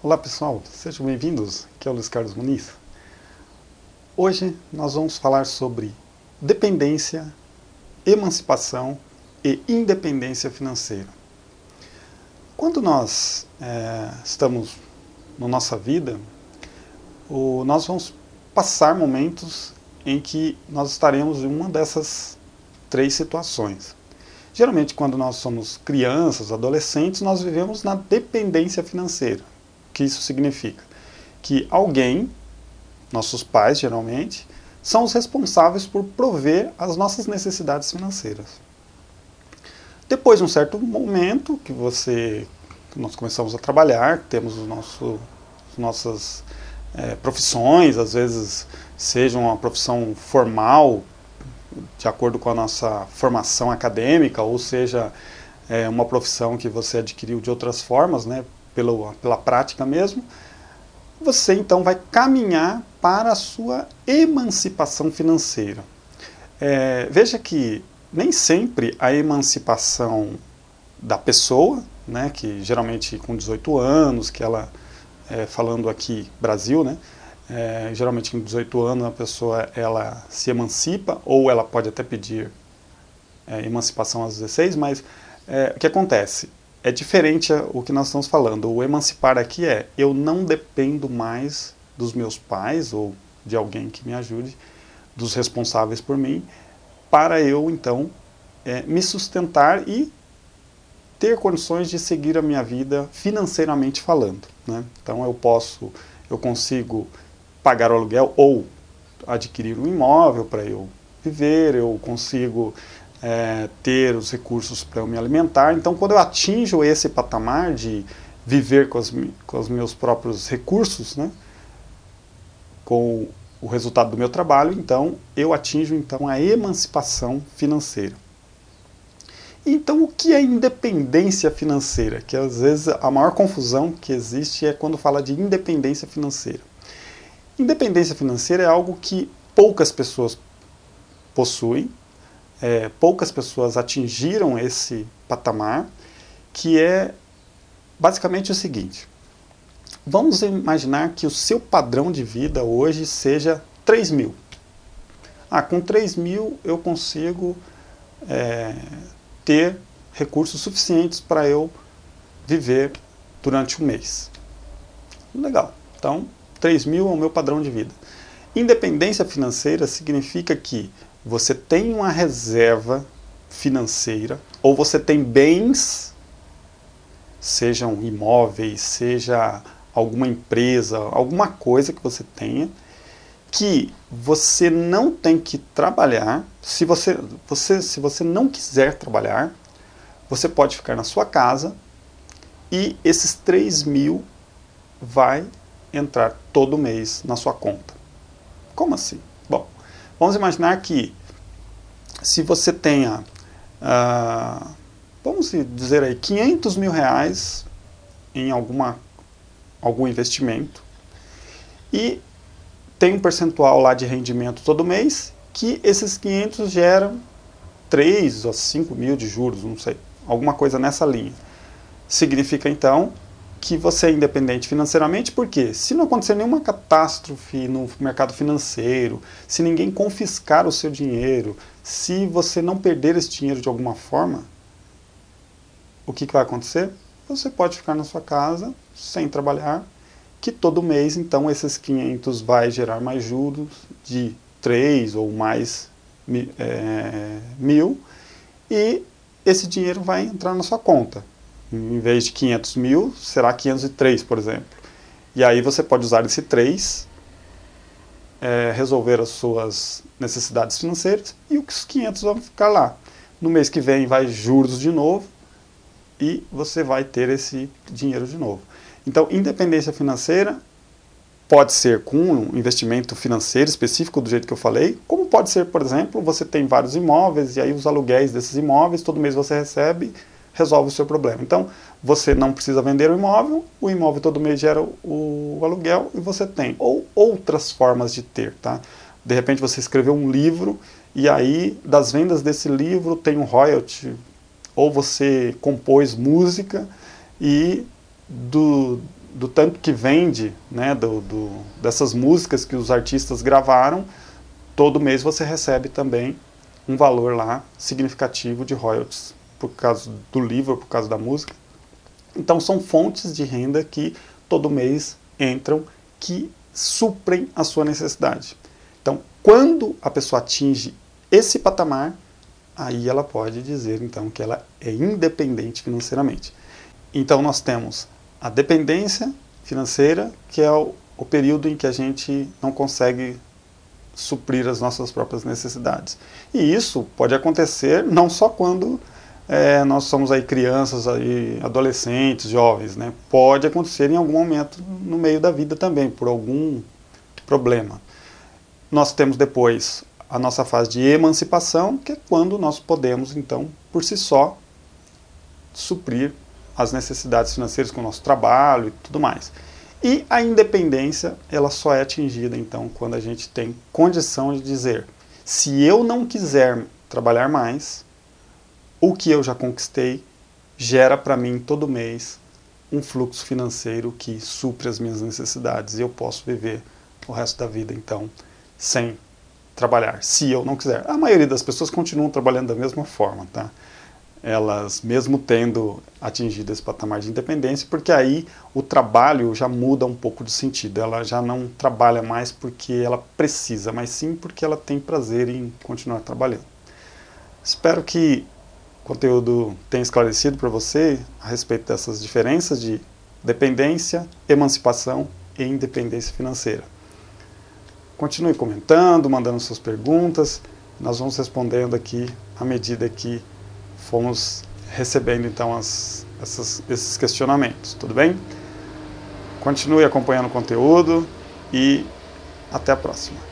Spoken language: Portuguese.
Olá pessoal, sejam bem-vindos, aqui é o Luiz Carlos Muniz. Hoje nós vamos falar sobre dependência, emancipação e independência financeira. Quando nós é, estamos na nossa vida, o, nós vamos passar momentos em que nós estaremos em uma dessas três situações. Geralmente, quando nós somos crianças, adolescentes, nós vivemos na dependência financeira que isso significa? Que alguém, nossos pais geralmente, são os responsáveis por prover as nossas necessidades financeiras. Depois de um certo momento que você, nós começamos a trabalhar, temos o nosso, nossas é, profissões, às vezes seja uma profissão formal, de acordo com a nossa formação acadêmica, ou seja, é, uma profissão que você adquiriu de outras formas, né, pela, pela prática mesmo, você então vai caminhar para a sua emancipação financeira. É, veja que nem sempre a emancipação da pessoa, né, que geralmente com 18 anos, que ela, é, falando aqui Brasil, né, é, geralmente com 18 anos a pessoa ela se emancipa, ou ela pode até pedir é, emancipação aos 16, mas é, o que acontece? É diferente o que nós estamos falando. O emancipar aqui é eu não dependo mais dos meus pais ou de alguém que me ajude, dos responsáveis por mim, para eu então é, me sustentar e ter condições de seguir a minha vida financeiramente falando. Né? Então eu posso, eu consigo pagar o aluguel ou adquirir um imóvel para eu viver, eu consigo é, ter os recursos para eu me alimentar. Então, quando eu atinjo esse patamar de viver com, com os meus próprios recursos, né, com o resultado do meu trabalho, então eu atinjo então a emancipação financeira. Então, o que é independência financeira? Que às vezes a maior confusão que existe é quando fala de independência financeira. Independência financeira é algo que poucas pessoas possuem, é, poucas pessoas atingiram esse patamar, que é basicamente o seguinte. Vamos imaginar que o seu padrão de vida hoje seja 3 mil. Ah, com 3 mil eu consigo é, ter recursos suficientes para eu viver durante um mês. Legal. Então, 3 mil é o meu padrão de vida. Independência financeira significa que você tem uma reserva financeira ou você tem bens, sejam imóveis, seja alguma empresa, alguma coisa que você tenha, que você não tem que trabalhar. Se você, você, se você não quiser trabalhar, você pode ficar na sua casa e esses 3 mil vai entrar todo mês na sua conta. Como assim? Vamos imaginar que se você tenha, uh, vamos dizer aí, 500 mil reais em alguma, algum investimento e tem um percentual lá de rendimento todo mês que esses 500 geram 3 ou 5 mil de juros, não sei, alguma coisa nessa linha. Significa então que você é independente financeiramente, porque se não acontecer nenhuma catástrofe no mercado financeiro, se ninguém confiscar o seu dinheiro, se você não perder esse dinheiro de alguma forma, o que, que vai acontecer? Você pode ficar na sua casa sem trabalhar, que todo mês, então, esses 500 vai gerar mais juros de 3 ou mais é, mil, e esse dinheiro vai entrar na sua conta em vez de 500 mil, será 503, por exemplo. E aí você pode usar esse 3, é, resolver as suas necessidades financeiras e os 500 vão ficar lá. No mês que vem vai juros de novo e você vai ter esse dinheiro de novo. Então, independência financeira pode ser com um investimento financeiro específico do jeito que eu falei, como pode ser, por exemplo, você tem vários imóveis e aí os aluguéis desses imóveis, todo mês você recebe resolve o seu problema. Então, você não precisa vender o imóvel, o imóvel todo mês gera o, o aluguel e você tem. Ou outras formas de ter, tá? De repente você escreveu um livro e aí das vendas desse livro tem um royalty, ou você compôs música e do, do tanto que vende, né, do, do, dessas músicas que os artistas gravaram, todo mês você recebe também um valor lá significativo de royalties, por causa do livro, por causa da música. Então são fontes de renda que todo mês entram, que suprem a sua necessidade. Então, quando a pessoa atinge esse patamar, aí ela pode dizer então que ela é independente financeiramente. Então nós temos a dependência financeira, que é o, o período em que a gente não consegue suprir as nossas próprias necessidades. E isso pode acontecer não só quando é, nós somos aí crianças, aí, adolescentes, jovens, né? Pode acontecer em algum momento no meio da vida também, por algum problema. Nós temos depois a nossa fase de emancipação, que é quando nós podemos, então, por si só, suprir as necessidades financeiras com o nosso trabalho e tudo mais. E a independência, ela só é atingida, então, quando a gente tem condição de dizer, se eu não quiser trabalhar mais, o que eu já conquistei gera para mim todo mês um fluxo financeiro que supre as minhas necessidades e eu posso viver o resto da vida, então, sem trabalhar, se eu não quiser. A maioria das pessoas continuam trabalhando da mesma forma, tá? Elas, mesmo tendo atingido esse patamar de independência, porque aí o trabalho já muda um pouco de sentido. Ela já não trabalha mais porque ela precisa, mas sim porque ela tem prazer em continuar trabalhando. Espero que conteúdo tenha esclarecido para você a respeito dessas diferenças de dependência, emancipação e independência financeira. Continue comentando, mandando suas perguntas. Nós vamos respondendo aqui à medida que fomos recebendo então as, essas, esses questionamentos, tudo bem? Continue acompanhando o conteúdo e até a próxima.